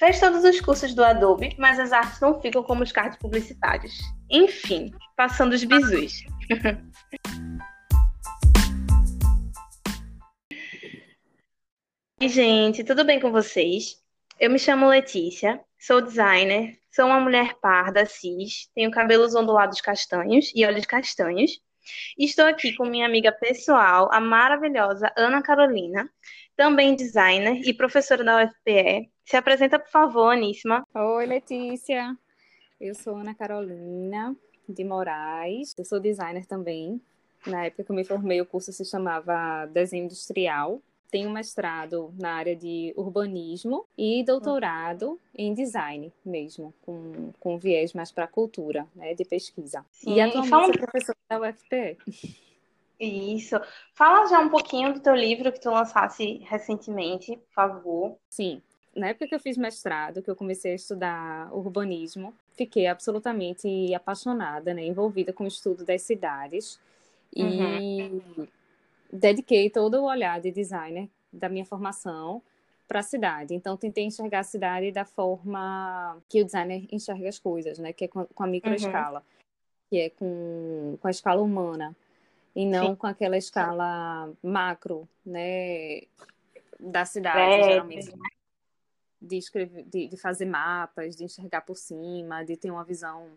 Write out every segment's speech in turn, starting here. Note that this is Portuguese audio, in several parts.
Fez todos os cursos do Adobe, mas as artes não ficam como os cards publicitários. Enfim, passando os bizus. Oi, gente, tudo bem com vocês? Eu me chamo Letícia, sou designer, sou uma mulher parda, cis, tenho cabelos ondulados castanhos e olhos castanhos. Estou aqui com minha amiga pessoal, a maravilhosa Ana Carolina, também designer e professora da UFPE. Se apresenta, por favor, Aníssima. Oi, Letícia. Eu sou Ana Carolina de Moraes. Eu sou designer também. Na época que eu me formei, o curso se chamava Desenho Industrial tenho mestrado na área de urbanismo e doutorado em design mesmo, com, com viés mais para cultura, né, de pesquisa. Sim, e atualmente fala... sou professora da UFPE. Isso. Fala já um pouquinho do teu livro que tu lançasse recentemente, por favor. Sim. Na época que eu fiz mestrado, que eu comecei a estudar urbanismo, fiquei absolutamente apaixonada, né, envolvida com o estudo das cidades. E uhum dediquei todo o olhar de designer da minha formação para a cidade. Então, tentei enxergar a cidade da forma que o designer enxerga as coisas, né? Que é com, a microescala, uhum. que é com, com a escala humana, e não Sim. com aquela escala macro, né? Da cidade, é, geralmente. De, escrever, de, de fazer mapas, de enxergar por cima, de ter uma visão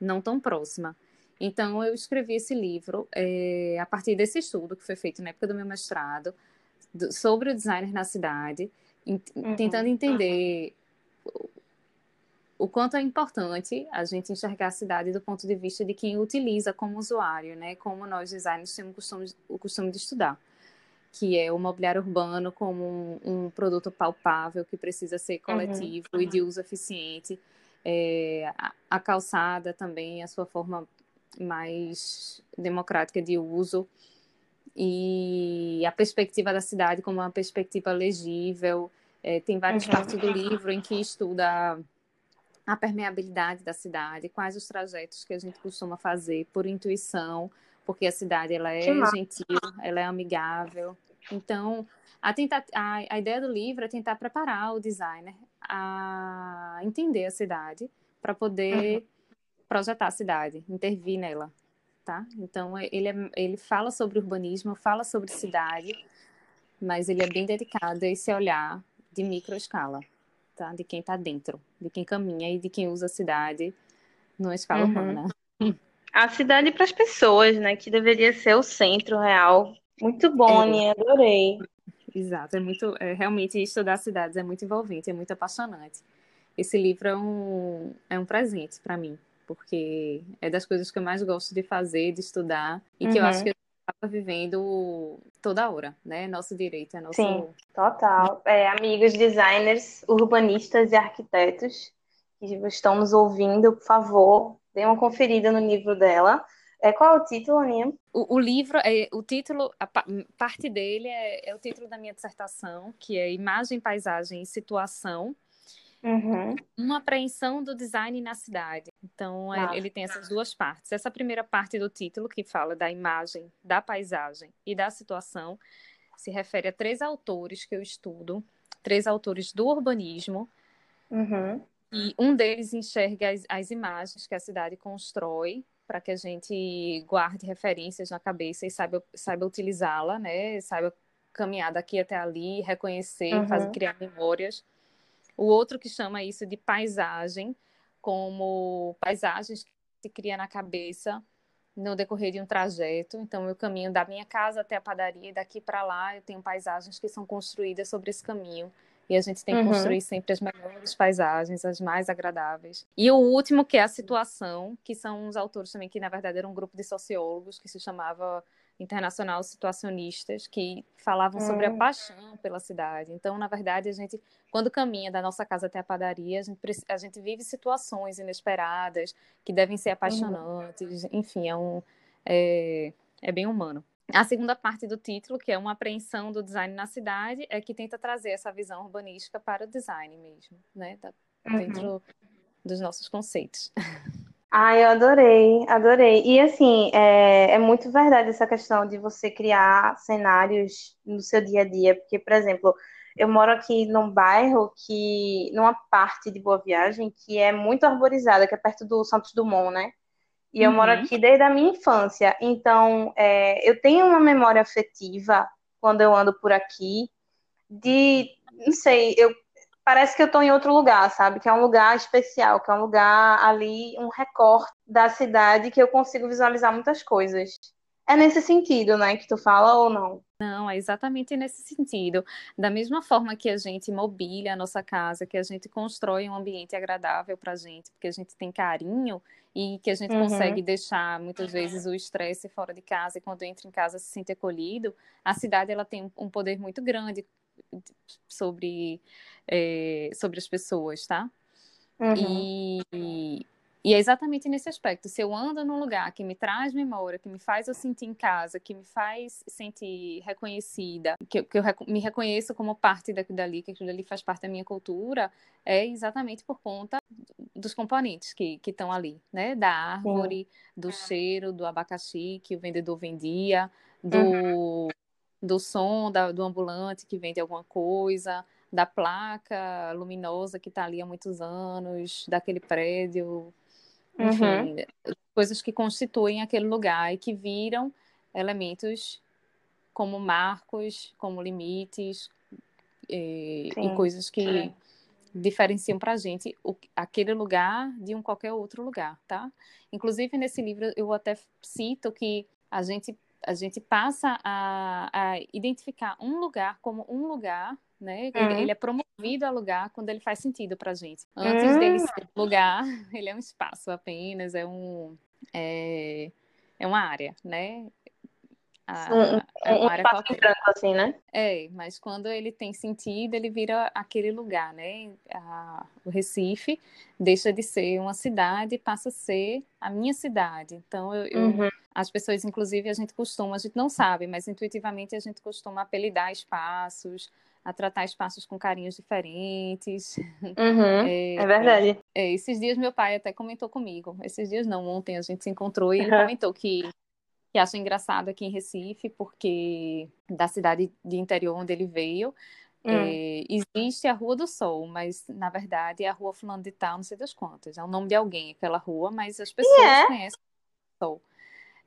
não tão próxima. Então, eu escrevi esse livro é, a partir desse estudo que foi feito na época do meu mestrado do, sobre o designer na cidade, in, uhum. tentando entender o, o quanto é importante a gente enxergar a cidade do ponto de vista de quem utiliza como usuário, né? Como nós designers temos o costume, o costume de estudar que é o mobiliário urbano como um, um produto palpável que precisa ser uhum. coletivo uhum. e de uso eficiente. É, a, a, calçada também, a sua forma mais democrática de uso e a perspectiva da cidade como uma perspectiva legível. É, tem várias uhum. partes do livro em que estuda a permeabilidade da cidade, quais os trajetos que a gente costuma fazer por intuição, porque a cidade ela é gentil, ela é amigável. Então, a, tentar, a, a ideia do livro é tentar preparar o designer a entender a cidade para poder uhum projetar a cidade, intervir nela, tá? Então ele é, ele fala sobre urbanismo, fala sobre cidade, mas ele é bem dedicado a esse olhar de microescala, tá? De quem está dentro, de quem caminha e de quem usa a cidade numa escala uhum. humana. A cidade para as pessoas, né? Que deveria ser o centro real. Muito bom, é. Adorei. Exato, é muito, é, realmente estudar cidades é muito envolvente, é muito apaixonante. Esse livro é um, é um presente para mim porque é das coisas que eu mais gosto de fazer, de estudar, e que eu acho uhum. que eu estava vivendo toda hora, né? Nosso direito, é nosso. Sim, total. É, amigos designers, urbanistas e arquitetos que estão nos ouvindo, por favor, dê uma conferida no livro dela. É, qual é o título, Aninha? O, o livro, é, o título, a parte dele é, é o título da minha dissertação, que é Imagem, Paisagem e Situação Uhum. Uma apreensão do design na cidade. Então, ah. ele tem essas duas partes. Essa primeira parte do título, que fala da imagem, da paisagem e da situação, se refere a três autores que eu estudo, três autores do urbanismo. Uhum. E um deles enxerga as, as imagens que a cidade constrói para que a gente guarde referências na cabeça e saiba, saiba utilizá-la, né? Saiba caminhar daqui até ali, reconhecer, uhum. fazer, criar memórias. O outro que chama isso de paisagem, como paisagens que se cria na cabeça no decorrer de um trajeto. Então, eu caminho da minha casa até a padaria e daqui para lá eu tenho paisagens que são construídas sobre esse caminho. E a gente tem que uhum. construir sempre as melhores paisagens, as mais agradáveis. E o último, que é a situação, que são uns autores também que, na verdade, era um grupo de sociólogos que se chamava internacional situacionistas que falavam sobre a hum. paixão pela cidade. Então, na verdade, a gente, quando caminha da nossa casa até a padaria, a gente, a gente vive situações inesperadas que devem ser apaixonantes. Uhum. Enfim, é, um, é, é bem humano. A segunda parte do título, que é uma apreensão do design na cidade, é que tenta trazer essa visão urbanística para o design mesmo, né? Da, dentro uhum. dos nossos conceitos. Ai, eu adorei, adorei. E assim, é, é muito verdade essa questão de você criar cenários no seu dia a dia, porque, por exemplo, eu moro aqui num bairro que, numa parte de Boa Viagem, que é muito arborizada, que é perto do Santos Dumont, né? E eu uhum. moro aqui desde a minha infância. Então, é, eu tenho uma memória afetiva quando eu ando por aqui de, não sei, eu parece que eu estou em outro lugar, sabe? Que é um lugar especial, que é um lugar ali, um recorte da cidade que eu consigo visualizar muitas coisas. É nesse sentido, né, que tu fala ou não? Não, é exatamente nesse sentido. Da mesma forma que a gente mobília a nossa casa, que a gente constrói um ambiente agradável para a gente, porque a gente tem carinho e que a gente uhum. consegue deixar muitas vezes o estresse fora de casa e quando entra em casa se sente acolhido, a cidade ela tem um poder muito grande sobre, é, sobre as pessoas, tá? Uhum. E, e é exatamente nesse aspecto. Se eu ando num lugar que me traz memória, que me faz eu sentir em casa, que me faz sentir reconhecida, que, que eu me reconheço como parte daquilo dali, que aquilo dali faz parte da minha cultura, é exatamente por conta dos componentes que estão ali, né? Da árvore, Sim. do cheiro, do abacaxi que o vendedor vendia, do, uhum. do som da, do ambulante que vende alguma coisa, da placa luminosa que está ali há muitos anos, daquele prédio enfim, uhum. coisas que constituem aquele lugar e que viram elementos como marcos, como limites e, e coisas que Sim. diferenciam para a gente o, aquele lugar de um qualquer outro lugar, tá? Inclusive nesse livro eu até cito que a gente a gente passa a, a identificar um lugar como um lugar né? Ele, uhum. ele, é promovido a lugar quando ele faz sentido para gente. Antes uhum. dele ser lugar, ele é um espaço apenas, é um é, é uma área, né? A, um, é uma um área espaço branco, assim, né? É, mas quando ele tem sentido, ele vira aquele lugar, né? A, o Recife deixa de ser uma cidade e passa a ser a minha cidade. Então, eu, eu uhum. as pessoas, inclusive, a gente costuma, a gente não sabe, mas intuitivamente a gente costuma apelidar espaços, a tratar espaços com carinhos diferentes. Uhum, é, é, verdade. É, esses dias meu pai até comentou comigo. Esses dias não, ontem a gente se encontrou e ele uhum. comentou que, que acha engraçado aqui em Recife, porque da cidade de interior onde ele veio, hum. é, existe a Rua do Sol, mas na verdade é a Rua Fulano de Tal, não sei das quantas. É o nome de alguém aquela rua, mas as pessoas yeah. conhecem o Sol.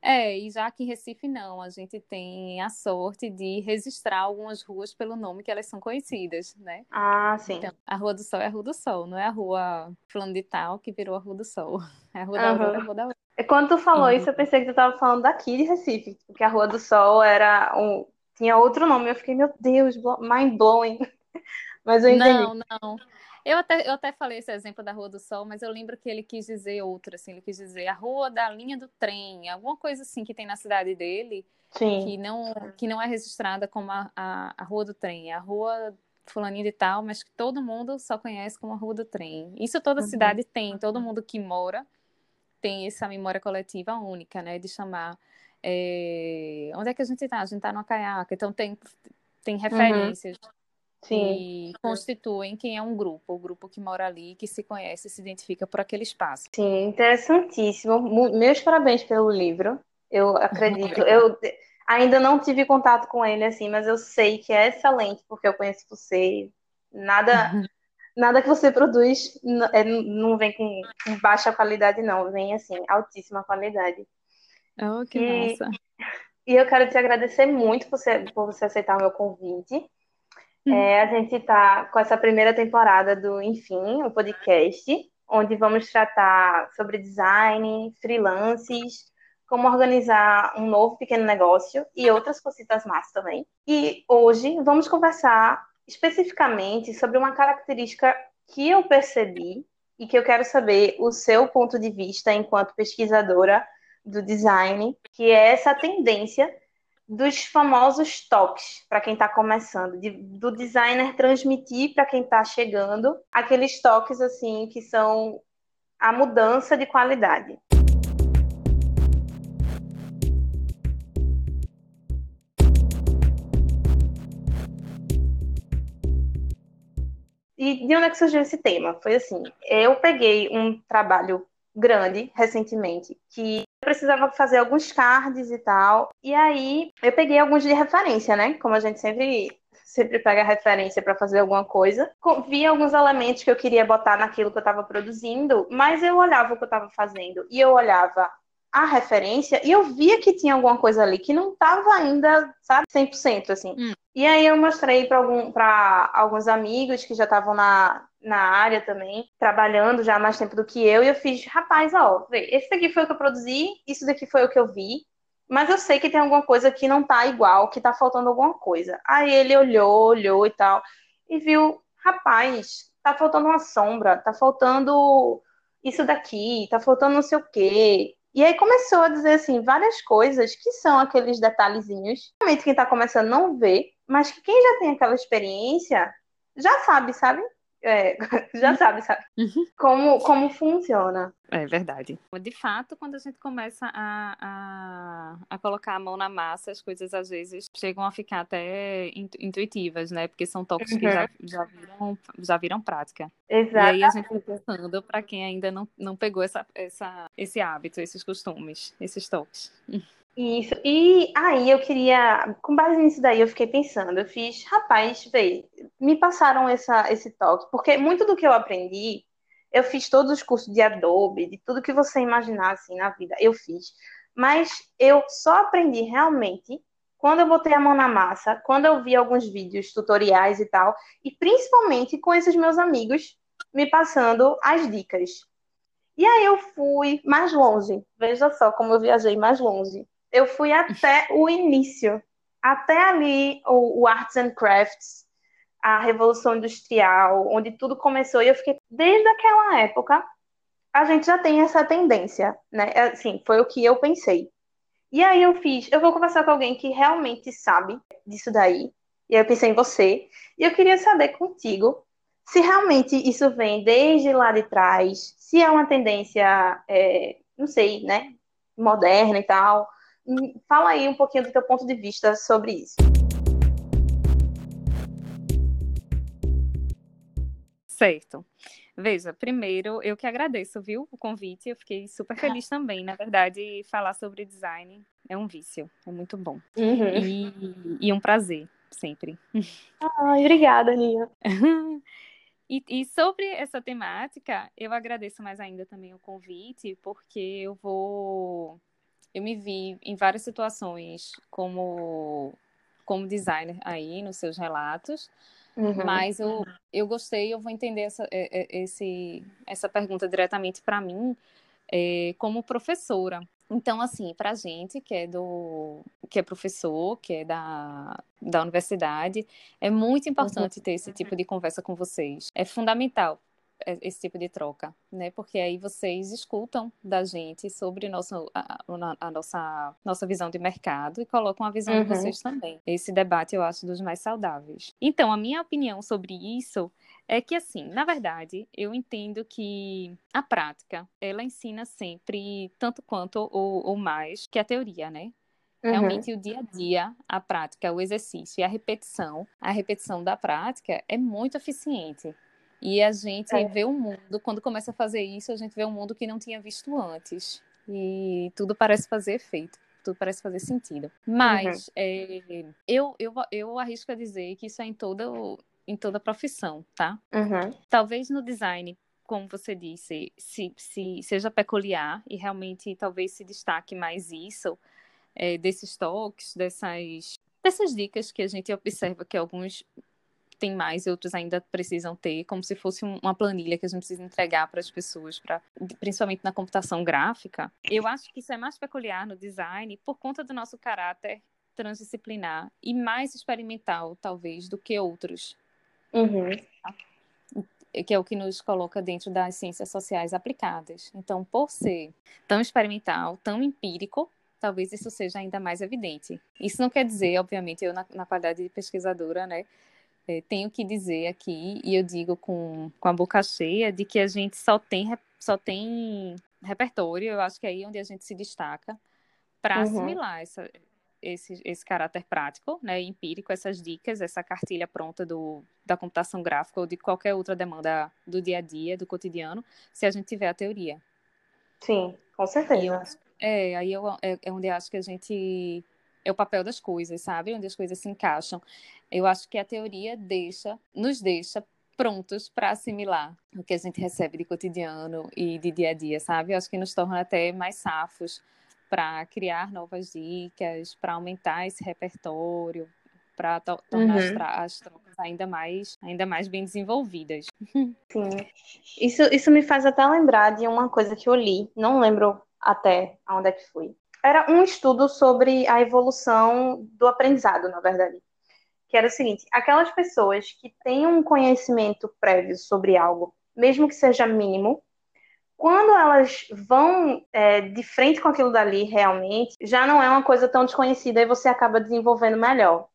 É, e já aqui em Recife não, a gente tem a sorte de registrar algumas ruas pelo nome que elas são conhecidas, né? Ah, sim. Então, a Rua do Sol é a Rua do Sol, não é a Rua Fulano de Tal que virou a Rua do Sol. É a Rua da Aurora, é a Rua da Aurora. Quando tu falou uhum. isso, eu pensei que tu estava falando daqui de Recife, porque a Rua do Sol era um... tinha outro nome, eu fiquei, meu Deus, mind blowing. Mas eu entendi. Não, não. Eu até, eu até falei esse exemplo da Rua do Sol, mas eu lembro que ele quis dizer outro, assim, ele quis dizer a Rua da linha do trem, alguma coisa assim que tem na cidade dele, Sim. que não que não é registrada como a, a, a Rua do Trem, é a Rua fulaninha de tal, mas que todo mundo só conhece como a Rua do Trem. Isso toda uhum. cidade tem, todo mundo que mora tem essa memória coletiva única, né, de chamar é... onde é que a gente está? A gente está no Caiaca, então tem, tem uhum. referências. Uhum. Sim. que constituem quem é um grupo, o grupo que mora ali, que se conhece, se identifica por aquele espaço. Sim, interessantíssimo. Meus parabéns pelo livro. Eu acredito. eu ainda não tive contato com ele assim, mas eu sei que é excelente porque eu conheço você. Nada, nada que você produz é, não vem com baixa qualidade, não. Vem assim, altíssima qualidade. Oh, que e, massa. E eu quero te agradecer muito por você, por você aceitar o meu convite. É, a gente está com essa primeira temporada do Enfim, o podcast, onde vamos tratar sobre design, freelances, como organizar um novo pequeno negócio e outras cositas más também. E hoje vamos conversar especificamente sobre uma característica que eu percebi e que eu quero saber o seu ponto de vista enquanto pesquisadora do design, que é essa tendência dos famosos toques para quem está começando, de, do designer transmitir para quem está chegando aqueles toques assim que são a mudança de qualidade. E de onde é que surgiu esse tema? Foi assim, eu peguei um trabalho grande recentemente que precisava fazer alguns cards e tal. E aí eu peguei alguns de referência, né? Como a gente sempre sempre pega referência para fazer alguma coisa. Vi alguns elementos que eu queria botar naquilo que eu estava produzindo, mas eu olhava o que eu estava fazendo e eu olhava a referência e eu via que tinha alguma coisa ali que não estava ainda, sabe, 100% assim. Hum. E aí eu mostrei para algum, alguns amigos que já estavam na, na área também, trabalhando já há mais tempo do que eu, e eu fiz, rapaz, ó, esse daqui foi o que eu produzi, isso daqui foi o que eu vi, mas eu sei que tem alguma coisa que não tá igual, que tá faltando alguma coisa. Aí ele olhou, olhou e tal, e viu, rapaz, tá faltando uma sombra, tá faltando isso daqui, tá faltando não sei o quê. E aí começou a dizer assim várias coisas que são aqueles detalhezinhos, realmente quem tá começando não vê, mas que quem já tem aquela experiência já sabe, sabe? É, já uhum. sabe, sabe? Uhum. Como, como funciona. É verdade. De fato, quando a gente começa a, a, a, colocar a mão na massa, as coisas às vezes chegam a ficar até intuitivas, né? Porque são toques uhum. que já, já, viram, já viram prática. Exato. E aí a gente vai pensando para quem ainda não, não pegou essa, essa, esse hábito, esses costumes, esses toques. Isso. E aí eu queria, com base nisso daí, eu fiquei pensando, eu fiz, rapaz, vê, me passaram essa, esse toque, porque muito do que eu aprendi, eu fiz todos os cursos de Adobe, de tudo que você imaginar assim na vida, eu fiz. Mas eu só aprendi realmente quando eu botei a mão na massa, quando eu vi alguns vídeos, tutoriais e tal, e principalmente com esses meus amigos me passando as dicas. E aí eu fui mais longe. Veja só como eu viajei mais longe eu fui até o início, até ali o, o Arts and Crafts, a Revolução Industrial, onde tudo começou, e eu fiquei, desde aquela época, a gente já tem essa tendência, né? É, assim, foi o que eu pensei. E aí eu fiz, eu vou conversar com alguém que realmente sabe disso daí. E aí eu pensei em você. E eu queria saber contigo se realmente isso vem desde lá de trás, se é uma tendência, é, não sei, né, moderna e tal, Fala aí um pouquinho do teu ponto de vista sobre isso. Certo. Veja, primeiro, eu que agradeço, viu, o convite. Eu fiquei super feliz também. Na verdade, falar sobre design é um vício, é muito bom. Uhum. E, e, um prazer, sempre. Ai, obrigada, Aninha. e, e sobre essa temática, eu agradeço mais ainda também o convite, porque eu vou eu me vi em várias situações como, como designer aí nos seus relatos, uhum. mas eu, eu gostei, eu vou entender essa, esse, essa pergunta diretamente para mim é, como professora. Então, assim, para a gente que é do que é professor, que é da, da universidade, é muito importante uhum. ter esse tipo de conversa com vocês. É fundamental esse tipo de troca, né? Porque aí vocês escutam da gente sobre nossa, a, a, nossa, nossa visão de mercado e colocam a visão uhum. de vocês também. Esse debate eu acho dos mais saudáveis. Então, a minha opinião sobre isso é que, assim, na verdade, eu entendo que a prática, ela ensina sempre tanto quanto ou, ou mais que a teoria, né? Uhum. Realmente, uhum. o dia a dia, a prática, o exercício e a repetição, a repetição da prática é muito eficiente. E a gente é. vê o um mundo, quando começa a fazer isso, a gente vê um mundo que não tinha visto antes. E tudo parece fazer efeito, tudo parece fazer sentido. Mas uhum. é, eu, eu, eu arrisco a dizer que isso é em toda, em toda profissão, tá? Uhum. Talvez no design como você disse, se, se seja peculiar e realmente talvez se destaque mais isso, é, desses toques, dessas, dessas dicas que a gente observa que alguns tem mais e outros ainda precisam ter, como se fosse uma planilha que a gente precisa entregar para as pessoas, pra, principalmente na computação gráfica. Eu acho que isso é mais peculiar no design por conta do nosso caráter transdisciplinar e mais experimental, talvez, do que outros. Uhum. Que é o que nos coloca dentro das ciências sociais aplicadas. Então, por ser tão experimental, tão empírico, talvez isso seja ainda mais evidente. Isso não quer dizer, obviamente, eu na, na qualidade de pesquisadora, né, é, tenho que dizer aqui, e eu digo com, com a boca cheia, de que a gente só tem, só tem repertório, eu acho que é aí onde a gente se destaca, para uhum. assimilar essa, esse, esse caráter prático, né, empírico, essas dicas, essa cartilha pronta do, da computação gráfica ou de qualquer outra demanda do dia a dia, do cotidiano, se a gente tiver a teoria. Sim, com certeza. Eu, é, aí eu, é, é onde eu acho que a gente é o papel das coisas, sabe? Onde as coisas se encaixam. Eu acho que a teoria deixa, nos deixa prontos para assimilar o que a gente recebe de cotidiano e de dia a dia, sabe? Eu acho que nos torna até mais safos para criar novas dicas, para aumentar esse repertório, para to tornar uhum. as, trocas ainda mais, ainda mais bem desenvolvidas. Sim. Isso, isso me faz até lembrar de uma coisa que eu li, não lembro até onde é que foi. Era um estudo sobre a evolução do aprendizado, na verdade. Que era o seguinte: aquelas pessoas que têm um conhecimento prévio sobre algo, mesmo que seja mínimo, quando elas vão é, de frente com aquilo dali realmente, já não é uma coisa tão desconhecida e você acaba desenvolvendo melhor.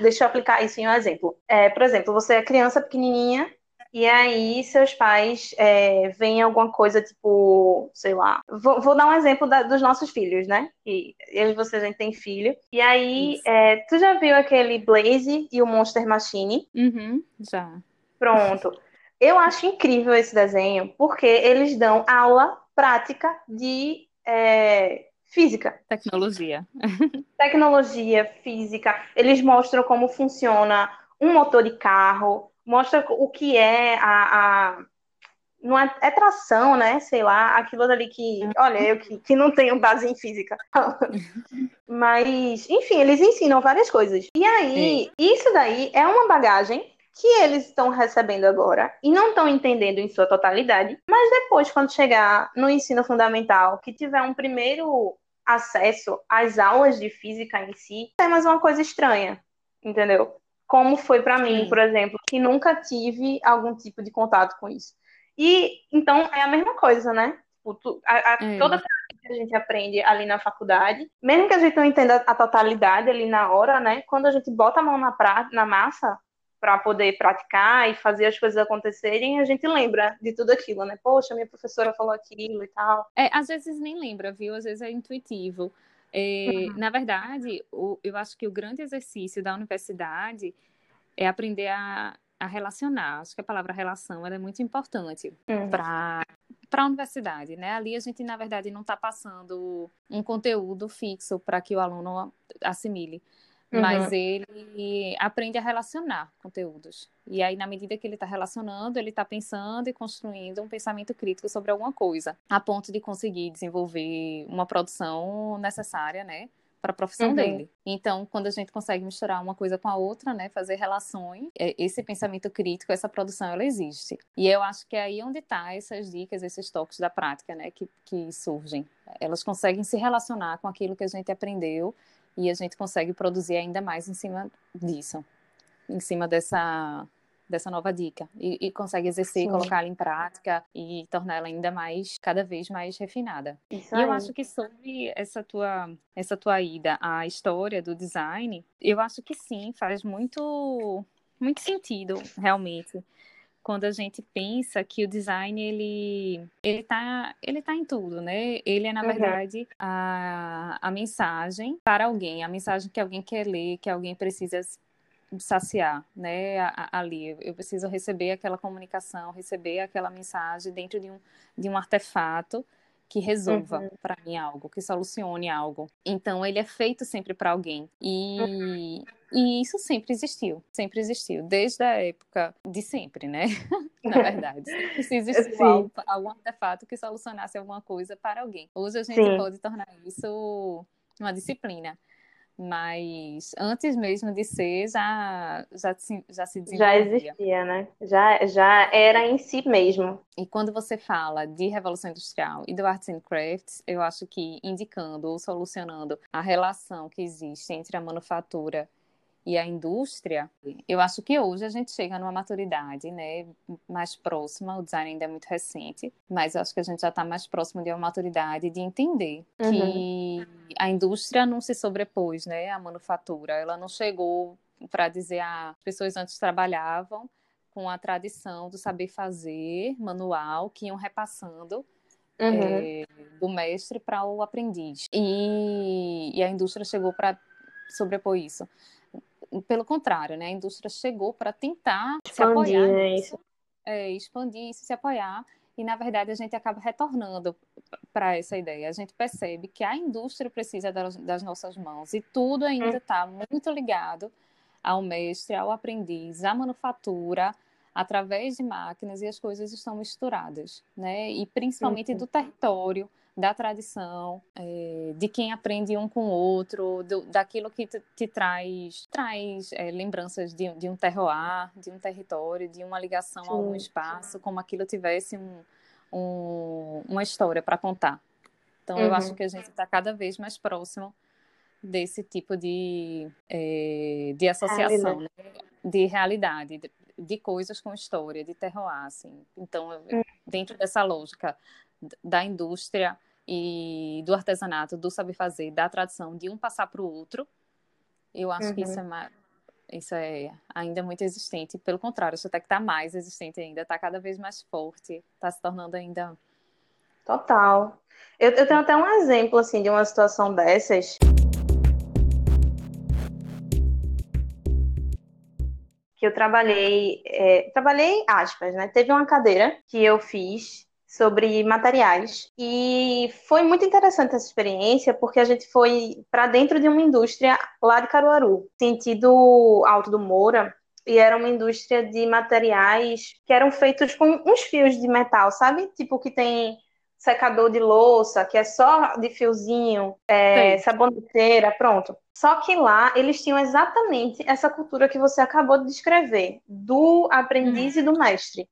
Deixa eu aplicar isso em um exemplo. É, por exemplo, você é criança pequenininha e aí seus pais é, veem alguma coisa tipo, sei lá. Vou, vou dar um exemplo da, dos nossos filhos, né? E eu e você a gente tem filho. E aí, é, tu já viu aquele Blaze e o Monster Machine? Uhum, já. Pronto. Eu acho incrível esse desenho porque eles dão aula prática de é, física. Tecnologia. Tecnologia, física. Eles mostram como funciona um motor de carro, mostra o que é a, a não é, é, tração, né? Sei lá, aquilo ali que, olha, eu que, que não tenho base em física. Mas, enfim, eles ensinam várias coisas. E aí, Sim. isso daí é uma bagagem que eles estão recebendo agora e não estão entendendo em sua totalidade, mas depois, quando chegar no ensino fundamental, que tiver um primeiro acesso às aulas de física em si, é mais uma coisa estranha, entendeu? Como foi para mim, por exemplo, que nunca tive algum tipo de contato com isso. E então é a mesma coisa, né? Tipo, a, a, é. Toda que a gente aprende ali na faculdade, mesmo que a gente não entenda a totalidade ali na hora, né? Quando a gente bota a mão na, pra, na massa, para poder praticar e fazer as coisas acontecerem, a gente lembra de tudo aquilo, né? Poxa, minha professora falou aquilo e tal. É, às vezes nem lembra, viu? Às vezes é intuitivo. É, uhum. Na verdade, o, eu acho que o grande exercício da universidade é aprender a, a relacionar. Acho que a palavra relação é muito importante uhum. para para a universidade, né? Ali a gente, na verdade, não está passando um conteúdo fixo para que o aluno assimile uhum. mas ele aprende a relacionar conteúdos. E aí, na medida que ele está relacionando, ele está pensando e construindo um pensamento crítico sobre alguma coisa, a ponto de conseguir desenvolver uma produção necessária, né? para a profissão uhum. dele. Então, quando a gente consegue misturar uma coisa com a outra, né, fazer relações, é, esse pensamento crítico, essa produção, ela existe. E eu acho que é aí onde tá essas dicas, esses toques da prática, né, que, que surgem. Elas conseguem se relacionar com aquilo que a gente aprendeu e a gente consegue produzir ainda mais em cima disso, em cima dessa dessa nova dica e, e consegue exercer, Sim. colocá-la em prática e torná-la ainda mais cada vez mais refinada. Isso e eu acho que sobre essa tua essa tua ida à história do design, eu acho que sim, faz muito muito sentido realmente quando a gente pensa que o design ele ele tá ele tá em tudo, né? Ele é na uhum. verdade a, a mensagem para alguém, a mensagem que alguém quer ler, que alguém precisa saciar, né? Ali eu preciso receber aquela comunicação, receber aquela mensagem dentro de um de um artefato que resolva uhum. para mim algo, que solucione algo. Então ele é feito sempre para alguém. E, uhum. e isso sempre existiu, sempre existiu, desde a época de sempre, né? Na verdade, sempre existiu algum, algum artefato que solucionasse alguma coisa para alguém. Hoje a gente Sim. pode tornar isso uma disciplina mas antes mesmo de ser já já já se desenvolvia. Já existia, né? Já, já era em si mesmo. E quando você fala de Revolução Industrial e do Arts and Crafts, eu acho que indicando ou solucionando a relação que existe entre a manufatura e a indústria, eu acho que hoje a gente chega numa maturidade, né, mais próxima, o design ainda é muito recente, mas eu acho que a gente já está mais próximo de uma maturidade de entender uhum. que a indústria não se sobrepôs, né, à manufatura, ela não chegou para dizer ah, as pessoas antes trabalhavam com a tradição do saber fazer manual que iam repassando uhum. é, do mestre para o aprendiz e, e a indústria chegou para sobrepor isso pelo contrário, né? A indústria chegou para tentar expandir, se apoiar, né, isso. É, expandir isso, se apoiar e na verdade a gente acaba retornando para essa ideia. A gente percebe que a indústria precisa das, das nossas mãos e tudo ainda está hum. muito ligado ao mestre, ao aprendiz, à manufatura, através de máquinas e as coisas estão misturadas, né? E principalmente do território, da tradição, é, de quem aprende um com o outro, do, daquilo que te, te traz, traz é, lembranças de, de, um terroir, de um território, de uma ligação Sim. a um espaço, como aquilo tivesse um, um, uma história para contar. Então, uhum. eu acho que a gente está cada vez mais próximo desse tipo de, é, de associação, né? de realidade, de, de, coisas com história, de terroir, assim. Então, uhum. dentro dessa lógica da indústria e do artesanato, do saber fazer, da tradição, de um passar para o outro, eu acho uhum. que isso é, mais, isso é ainda muito existente. Pelo contrário, acho até que está mais existente ainda, está cada vez mais forte, está se tornando ainda. Total. Eu, eu tenho até um exemplo assim de uma situação dessas. Que eu trabalhei, é, trabalhei aspas, né? Teve uma cadeira que eu fiz sobre materiais. E foi muito interessante essa experiência, porque a gente foi para dentro de uma indústria lá de Caruaru, sentido Alto do Moura, e era uma indústria de materiais que eram feitos com uns fios de metal, sabe? Tipo que tem secador de louça, que é só de fiozinho, é, saboneteira, pronto. Só que lá eles tinham exatamente essa cultura que você acabou de descrever, do aprendiz hum. e do mestre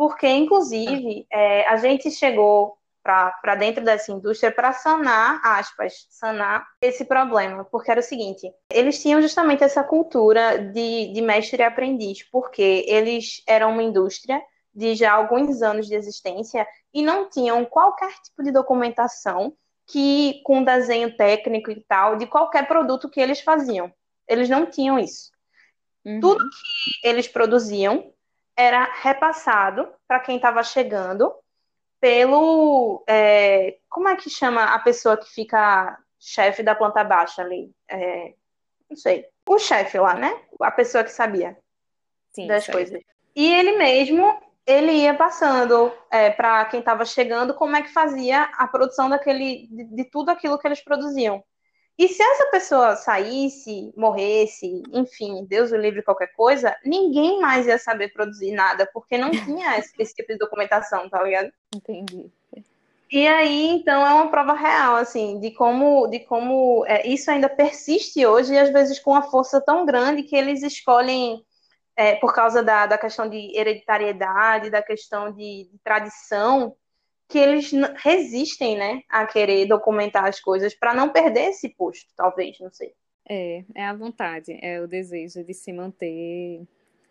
porque, inclusive, é, a gente chegou para dentro dessa indústria para sanar, aspas, sanar esse problema, porque era o seguinte, eles tinham justamente essa cultura de, de mestre e aprendiz, porque eles eram uma indústria de já alguns anos de existência e não tinham qualquer tipo de documentação que com desenho técnico e tal de qualquer produto que eles faziam. Eles não tinham isso. Uhum. Tudo que eles produziam era repassado para quem estava chegando pelo. É, como é que chama a pessoa que fica chefe da planta baixa ali? É, não sei. O chefe lá, né? A pessoa que sabia Sim, das sei. coisas. E ele mesmo, ele ia passando é, para quem estava chegando como é que fazia a produção daquele, de, de tudo aquilo que eles produziam. E se essa pessoa saísse, morresse, enfim, Deus o livre qualquer coisa, ninguém mais ia saber produzir nada, porque não tinha esse, esse tipo de documentação, tá ligado? Entendi. E aí, então, é uma prova real, assim, de como, de como é, isso ainda persiste hoje, e às vezes com uma força tão grande que eles escolhem, é, por causa da, da questão de hereditariedade, da questão de, de tradição, que eles resistem, né, a querer documentar as coisas para não perder esse posto, talvez, não sei. É, é a vontade, é o desejo de se manter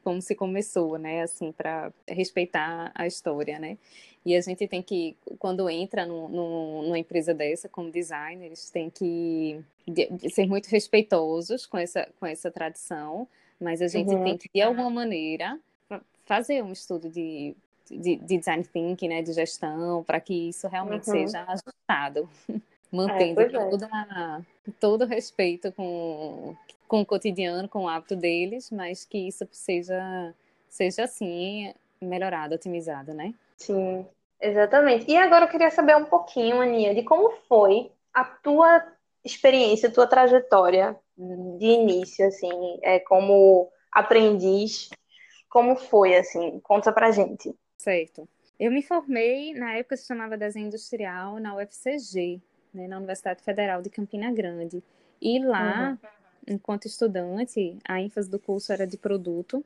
como se começou, né, assim, para respeitar a história, né? E a gente tem que, quando entra no, no, numa empresa dessa, como designers, tem que ser muito respeitosos com essa, com essa tradição, mas a gente uhum. tem que, de alguma maneira, fazer um estudo de de, de design thinking, né, de gestão, para que isso realmente uhum. seja ajustado, mantendo é, toda, todo o respeito com, com o cotidiano, com o hábito deles, mas que isso seja, seja assim, melhorado, otimizado, né? Sim, exatamente. E agora eu queria saber um pouquinho, Aninha, de como foi a tua experiência, a tua trajetória de início, assim, é, como aprendiz, como foi, assim? Conta pra gente. Certo. Eu me formei, na época se chamava Desenho Industrial, na UFCG, né, na Universidade Federal de Campina Grande. E lá, uhum. enquanto estudante, a ênfase do curso era de produto,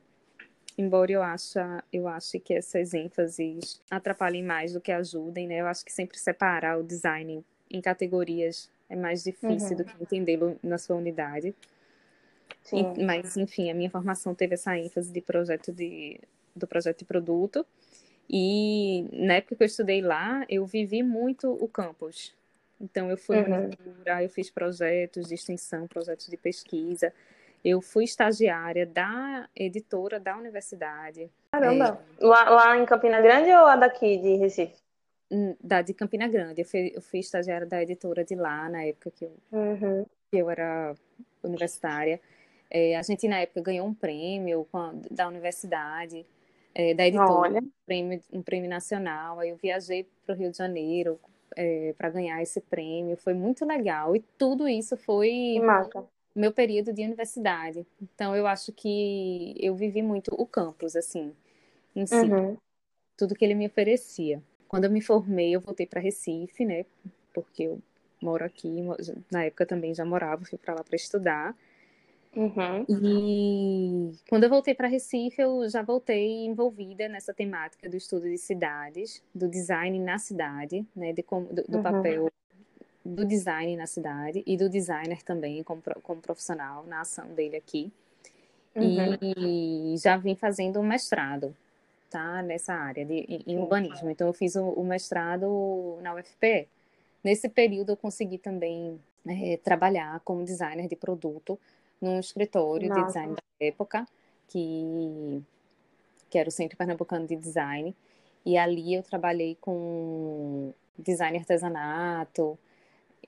embora eu ache, eu ache que essas ênfases atrapalhem mais do que ajudem, né? Eu acho que sempre separar o design em categorias é mais difícil uhum. do que entendê-lo na sua unidade. E, mas, enfim, a minha formação teve essa ênfase de projeto de, do projeto de produto. E na época que eu estudei lá, eu vivi muito o campus. Então, eu fui uhum. eu fiz projetos de extensão, projetos de pesquisa. Eu fui estagiária da editora da universidade. Caramba! É... Lá, lá em Campina Grande ou lá daqui, de Recife? Hum, da de Campina Grande. Eu fui, eu fui estagiária da editora de lá, na época que eu, uhum. que eu era universitária. É, a gente, na época, ganhou um prêmio a, da universidade é, da editora, um prêmio, um prêmio nacional. Aí eu viajei para o Rio de Janeiro é, para ganhar esse prêmio. Foi muito legal. E tudo isso foi meu período de universidade. Então eu acho que eu vivi muito o campus, assim, em si. Uhum. Tudo que ele me oferecia. Quando eu me formei, eu voltei para Recife, né? Porque eu moro aqui. Na época também já morava, fui para lá para estudar. Uhum. E quando eu voltei para Recife, eu já voltei envolvida nessa temática do estudo de cidades, do design na cidade, né, de como, do, do uhum. papel do design na cidade e do designer também como, como profissional na ação dele aqui. Uhum. E já vim fazendo um mestrado, tá, nessa área de em urbanismo. Então eu fiz o, o mestrado na UFPE. Nesse período eu consegui também é, trabalhar como designer de produto num escritório Nossa. de design da época, que, que era o Centro Pernambucano de Design. E ali eu trabalhei com design artesanato,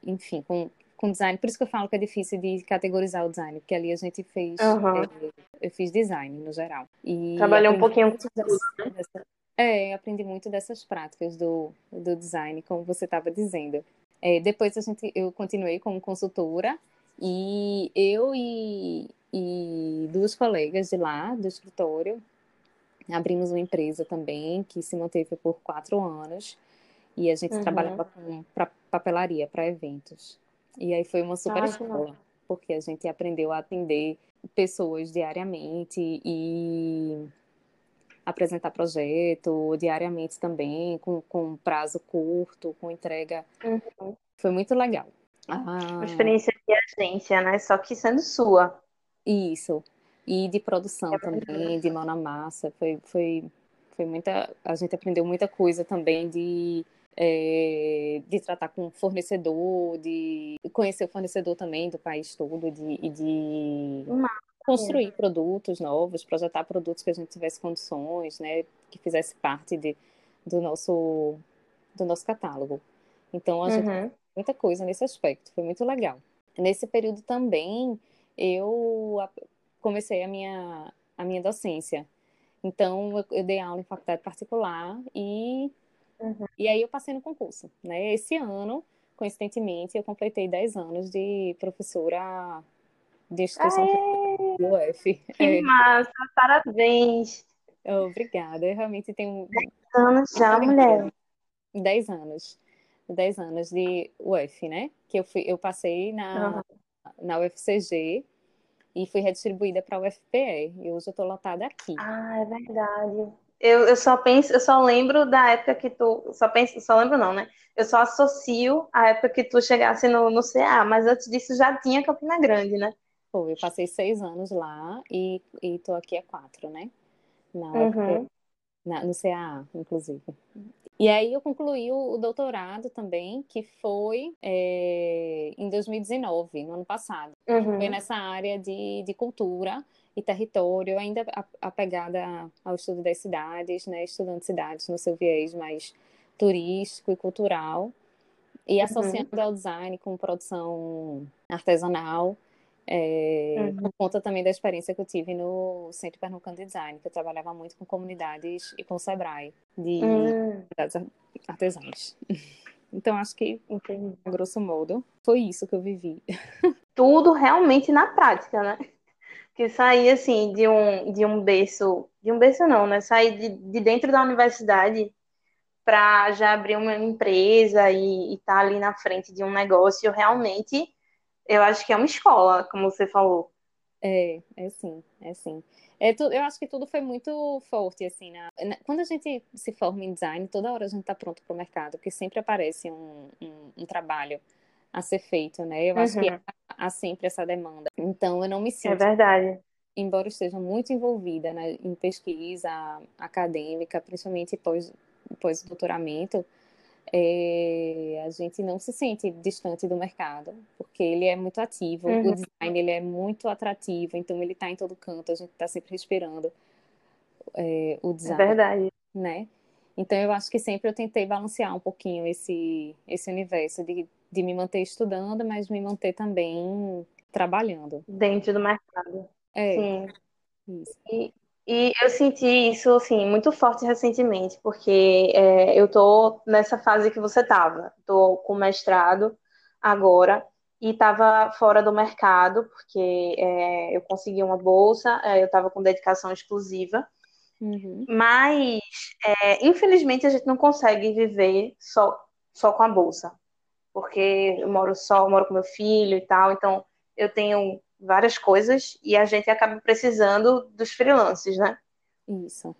enfim, com, com design. Por isso que eu falo que é difícil de categorizar o design, porque ali a gente fez. Uhum. É, eu fiz design no geral. E Trabalhei um pouquinho com dessa, dessa, É, aprendi muito dessas práticas do, do design, como você estava dizendo. É, depois a gente, eu continuei como consultora e eu e, e duas colegas de lá, do escritório, abrimos uma empresa também que se manteve por quatro anos e a gente uhum. trabalhava com pra, papelaria para eventos. E aí foi uma super ah, escola, porque a gente aprendeu a atender pessoas diariamente e apresentar projeto diariamente também, com, com prazo curto, com entrega. Uhum. Foi muito legal. Ah. Uma experiência de agência, né? Só que sendo sua. Isso. E de produção é também, de mão na massa. Foi, foi, foi muita. A gente aprendeu muita coisa também de, é, de tratar com fornecedor, de conhecer o fornecedor também do país todo, de, de construir produtos novos, projetar produtos que a gente tivesse condições, né? Que fizesse parte de, do, nosso, do nosso catálogo. Então, a gente uhum muita coisa nesse aspecto, foi muito legal. Nesse período também eu comecei a minha, a minha docência. Então eu, eu dei aula em faculdade particular e, uhum. e aí eu passei no concurso. Né? Esse ano, coincidentemente, eu completei 10 anos de professora de instituição do UF. Que é. massa, parabéns! Obrigada, eu realmente tenho. 10 anos já, mulher. 10 anos. 10 anos de UF, né? Que eu, fui, eu passei na, uhum. na UFCG e fui redistribuída para a UFPE. E hoje eu estou lotada aqui. Ah, é verdade. Eu, eu só penso, eu só lembro da época que tu. Só penso, só lembro não, né? Eu só associo a época que tu chegasse no, no CA, mas antes disso já tinha Campina Grande, né? Foi, eu passei seis anos lá e, e tô aqui há quatro, né? Na uhum. na, no CAA, inclusive. E aí eu concluí o, doutorado também, que foi é, em 2019, no ano passado. Uhum. Foi nessa área de, de cultura e território, ainda apegada ao estudo das cidades, né, estudando cidades no seu viés mais turístico e cultural, e uhum. associando uhum. ao design com produção artesanal é, uhum. Por conta também da experiência que eu tive no Centro Pernambucano de Design, que eu trabalhava muito com comunidades e com o Sebrae, de uhum. artesãs. Então, acho que, Entendi. grosso modo, foi isso que eu vivi. Tudo realmente na prática, né? Que sair, assim, de um, de um berço... De um berço não, né? Sair de, de dentro da universidade para já abrir uma empresa e estar tá ali na frente de um negócio realmente eu acho que é uma escola, como você falou. É, é sim, é sim. É, tu, eu acho que tudo foi muito forte, assim, na, na, quando a gente se forma em design, toda hora a gente está pronto para o mercado, porque sempre aparece um, um, um, trabalho a ser feito, né? Eu acho que uhum. há, há, sempre essa demanda. Então, eu não me sinto... É verdade. Embora eu esteja muito envolvida né, em pesquisa acadêmica, principalmente pós-doutoramento, pós é, a gente não se sente distante do mercado, porque ele é muito ativo, uhum. o design ele é muito atrativo, então ele está em todo canto, a gente está sempre respirando é, o design. É verdade. Né? Então eu acho que sempre eu tentei balancear um pouquinho esse, esse universo de, de me manter estudando, mas me manter também trabalhando. Dentro do mercado. É. Sim. Isso. E, E eu senti isso, assim, muito forte recentemente, porque é, eu tô nessa fase que você tava. Tô com mestrado agora e estava fora do mercado, porque é, eu consegui uma bolsa, é, eu estava com dedicação exclusiva. Uhum. Mas, é, infelizmente, a gente não consegue viver só, só com a bolsa. Porque eu moro só, eu moro com meu filho e tal, então eu tenho várias coisas e a gente acaba precisando dos freelances, né? Isso.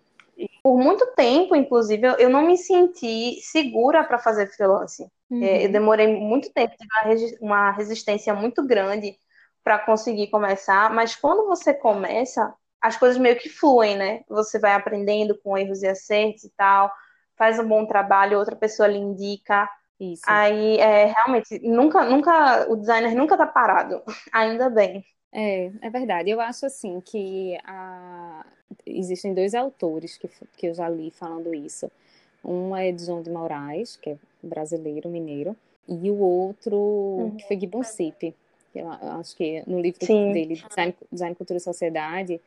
Por muito tempo, inclusive, eu não me senti segura para fazer freelance. Uhum. É, eu demorei muito tempo, tive uma resistência muito grande para conseguir começar, mas quando você começa, as coisas meio que fluem, né? Você vai aprendendo com erros e acertos e tal, faz um bom trabalho, outra pessoa lhe indica. Isso. Aí, é, realmente, nunca, nunca, o designer nunca tá parado, ainda bem. É, é verdade. Eu acho assim que a... existem dois autores que, que eu já li falando isso. Um é João de Moraes, que é brasileiro, mineiro, e o outro uhum. que foi Gibbon Sipe, que eu acho que no livro Sim. dele, Design, Design, Cultura e Sociedade,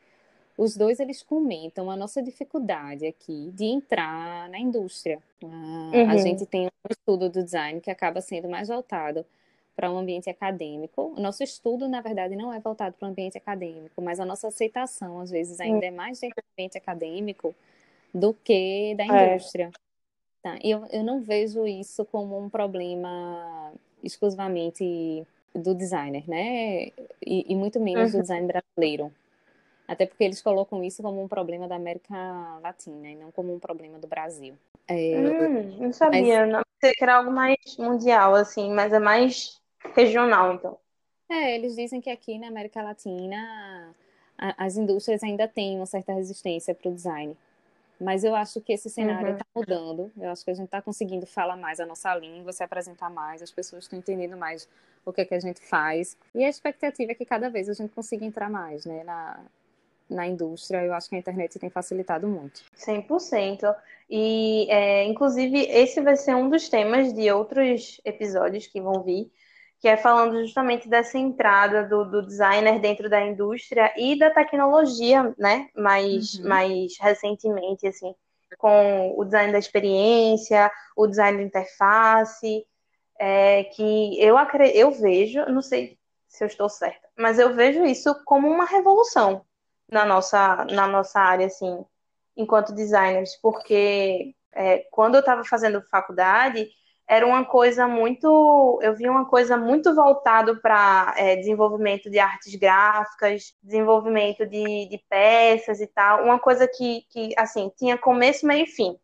os dois eles comentam a nossa dificuldade aqui de entrar na indústria. Ah, uhum. A gente tem um estudo do design que acaba sendo mais voltado para um ambiente acadêmico. O nosso estudo, na verdade, não é voltado para o ambiente acadêmico, mas a nossa aceitação, às vezes, ainda é mais dentro do ambiente acadêmico do que da é. indústria. É. Tá, eu, eu não vejo isso como um problema exclusivamente do designer, né? E, e muito menos uhum. do design brasileiro. Até porque eles colocam isso como um problema da América Latina e não como um problema do Brasil. É, hum, não sabia, mas... não pensei que era algo mais mundial, assim, mas é mais regional, então. É, eles dizem que aqui na América Latina a, as indústrias ainda têm uma certa resistência para o design. Mas eu acho que esse cenário está uhum. mudando. Eu acho que a gente está conseguindo falar mais a nossa língua, se apresentar mais, as pessoas estão entendendo mais o que é que a gente faz. E a expectativa é que cada vez a gente consiga entrar mais, né, na, na indústria, eu acho que a internet tem facilitado muito. 100%. E, é, inclusive, esse vai ser um dos temas de outros episódios que vão vir, que é falando justamente dessa entrada do, do designer dentro da indústria e da tecnologia, né? Mais, uhum. mais recentemente, assim, com o design da experiência, o design da interface, é, que eu, eu vejo, não sei se eu estou certa, mas eu vejo isso como uma revolução na nossa, na nossa área, assim, enquanto designers, porque é, quando eu estava fazendo faculdade, era uma coisa muito. Eu vi uma coisa muito voltado para é, desenvolvimento de artes gráficas, desenvolvimento de, de, peças e tal, uma coisa que, que, assim, tinha começo, meio e fim.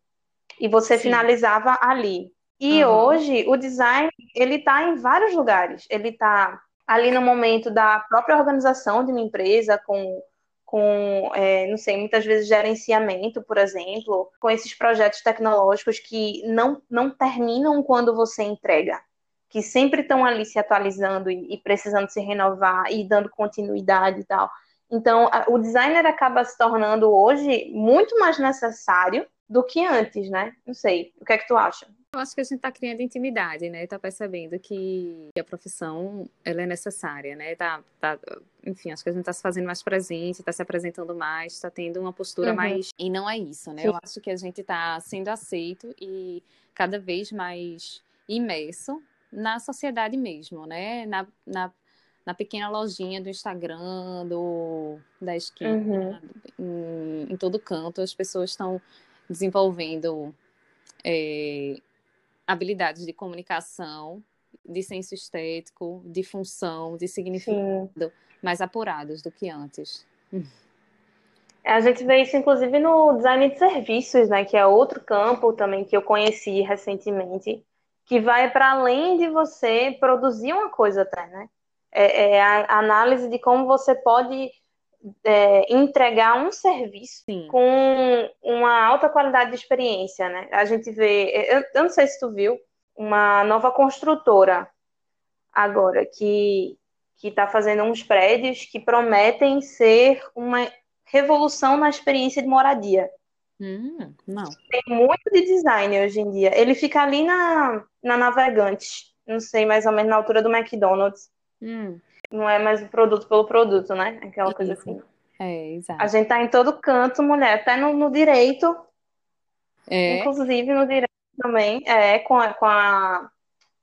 E você Sim. finalizava ali. E uhum. hoje, o design, ele está em vários lugares. Ele está ali no momento da própria organização de uma empresa, com com, é, não sei, muitas vezes gerenciamento, por exemplo, com esses projetos tecnológicos que não, não terminam quando você entrega, que sempre estão ali se atualizando e, e precisando se renovar e dando continuidade e tal. Então, a, o designer acaba se tornando hoje muito mais necessário do que antes, né? Não sei. O que é que tu acha? Eu acho que a gente está criando intimidade, né? Está percebendo que a profissão ela é necessária, né? Tá, tá, enfim, acho que a gente está se fazendo mais presente, está se apresentando mais, está tendo uma postura uhum. mais. E não é isso, né? Sim. Eu acho que a gente está sendo aceito e cada vez mais imerso na sociedade mesmo, né? Na, na, na pequena lojinha do Instagram, do, da esquina, uhum. em, em todo canto, as pessoas estão desenvolvendo é, habilidades de comunicação, de senso estético, de função, de significado, Sim. mais apurados do que antes. A gente vê isso, inclusive, no design de serviços, né? Que é outro campo também que eu conheci recentemente, que vai para além de você produzir uma coisa até, né? É, é a análise de como você pode é, entregar um serviço Sim. com uma alta qualidade de experiência, né? A gente vê, eu, eu não sei se tu viu, uma nova construtora agora que que está fazendo uns prédios que prometem ser uma revolução na experiência de moradia. Hum, não. Tem muito de design hoje em dia. Ele fica ali na, na Navegantes, não sei, mais ou menos na altura do McDonald's. Hum. Não é mais o produto pelo produto, né? Aquela coisa assim. É, exato. A gente tá em todo canto, mulher, até no, no direito. É. Inclusive no direito também. É, com a. Com a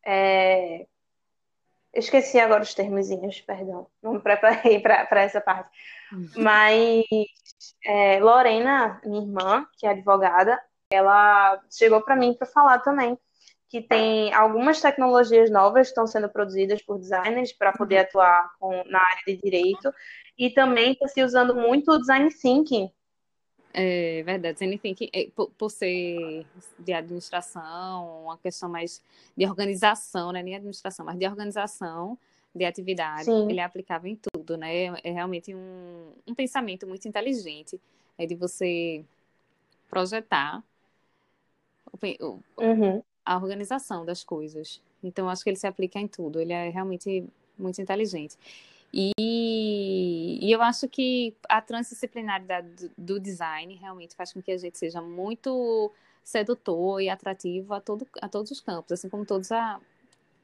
é... Esqueci agora os termozinhos, perdão. Não me preparei para essa parte. Uhum. Mas é, Lorena, minha irmã, que é advogada, ela chegou para mim para falar também que tem algumas tecnologias novas que estão sendo produzidas por designers para poder uhum. atuar com, na área de direito e também está se usando muito o design thinking. É verdade, design thinking, é, por, por, ser de administração, uma questão mais de organização, né? nem administração, mas de organização de atividade, Sim. ele é aplicável em tudo, né? É realmente um, um pensamento muito inteligente, é de você projetar o, uhum a organização das coisas. Então, acho que ele se aplica em tudo. Ele é realmente muito inteligente. E, e eu acho que a transdisciplinaridade do, do, design realmente faz com que a gente seja muito sedutor e atrativo a, todo, a todos os campos, assim como todos a.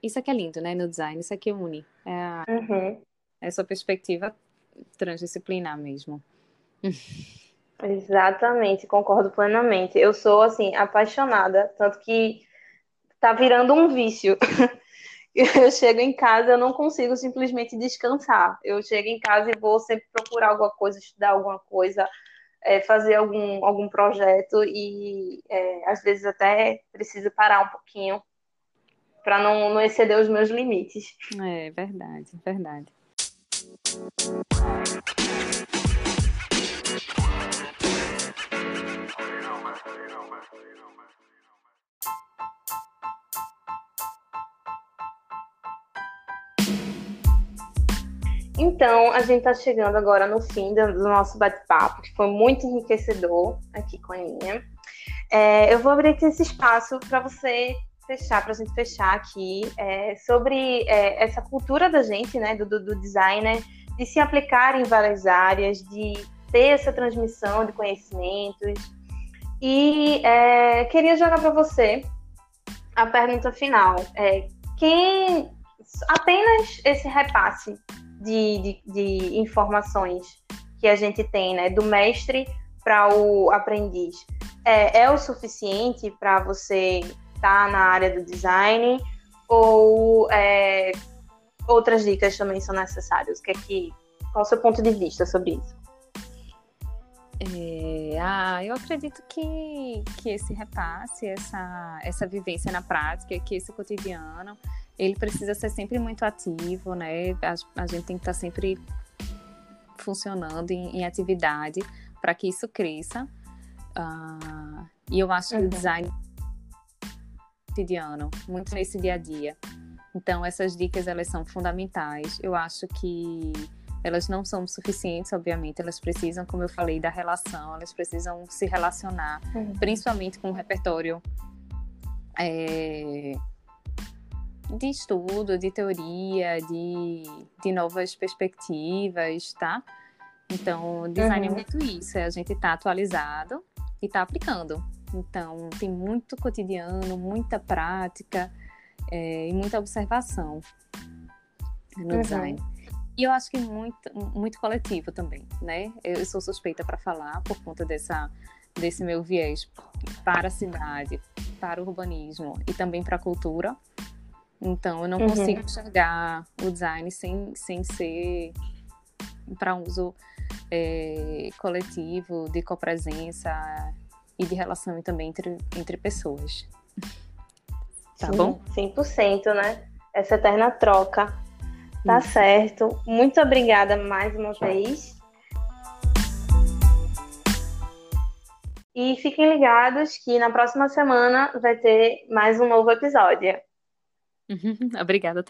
Isso aqui é lindo, né, no design, isso aqui une. É a, uhum. Essa perspectiva transdisciplinar mesmo. Exatamente, concordo plenamente. Eu sou, assim, apaixonada, tanto que tá virando um vício. Eu chego em casa, eu não consigo simplesmente descansar. Eu chego em casa e vou sempre procurar alguma coisa, estudar alguma coisa, é, fazer algum, algum projeto e é, às vezes até preciso parar um pouquinho para não, não exceder os meus limites. É verdade, verdade. Então, a gente está chegando agora no fim do, nosso bate-papo, que foi muito enriquecedor aqui com a Aninha. É, eu vou abrir aqui esse espaço para você fechar, para a gente fechar aqui, é, sobre é, essa cultura da gente, né, do, do, designer, de se aplicar em várias áreas, de ter essa transmissão de conhecimentos. E é, queria jogar para você a pergunta final. É, quem apenas esse repasse de, de, de informações que a gente tem, né, do mestre para o aprendiz, é, é o suficiente para você estar tá na área do design ou é, outras dicas também são necessárias? Que é que, qual é o seu ponto de vista sobre isso? É, ah, eu acredito que, que esse repasse, essa, essa vivência na prática, que esse cotidiano, ele precisa ser sempre muito ativo, né? A, a gente tem que estar sempre funcionando em, em atividade para que isso cresça. Uh, e eu acho que o uhum. design cotidiano, muito nesse dia a dia. Então, essas dicas, elas são fundamentais. Eu acho que elas não são suficientes, obviamente, elas precisam, como eu falei, da relação, elas precisam se relacionar, uhum. principalmente com o repertório é, de estudo, de teoria, de, de novas perspectivas, tá? Então, design é uhum. é muito isso, é a gente tá atualizado e tá aplicando. Então, tem muito cotidiano, muita prática é, e muita observação no uhum. design. E eu acho que muito, muito coletivo também, né? Eu sou suspeita para falar por conta dessa, desse meu viés para a cidade, para o urbanismo e também para a cultura. Então, eu não uhum. consigo enxergar o design sem, sem ser para uso é, coletivo, de copresença e de relação também entre, entre pessoas. Tá Sim, bom? 100%, né? Essa eterna troca. Tá certo. Muito obrigada mais uma vez. E fiquem ligados que na próxima semana vai ter mais um novo episódio. Obrigada também.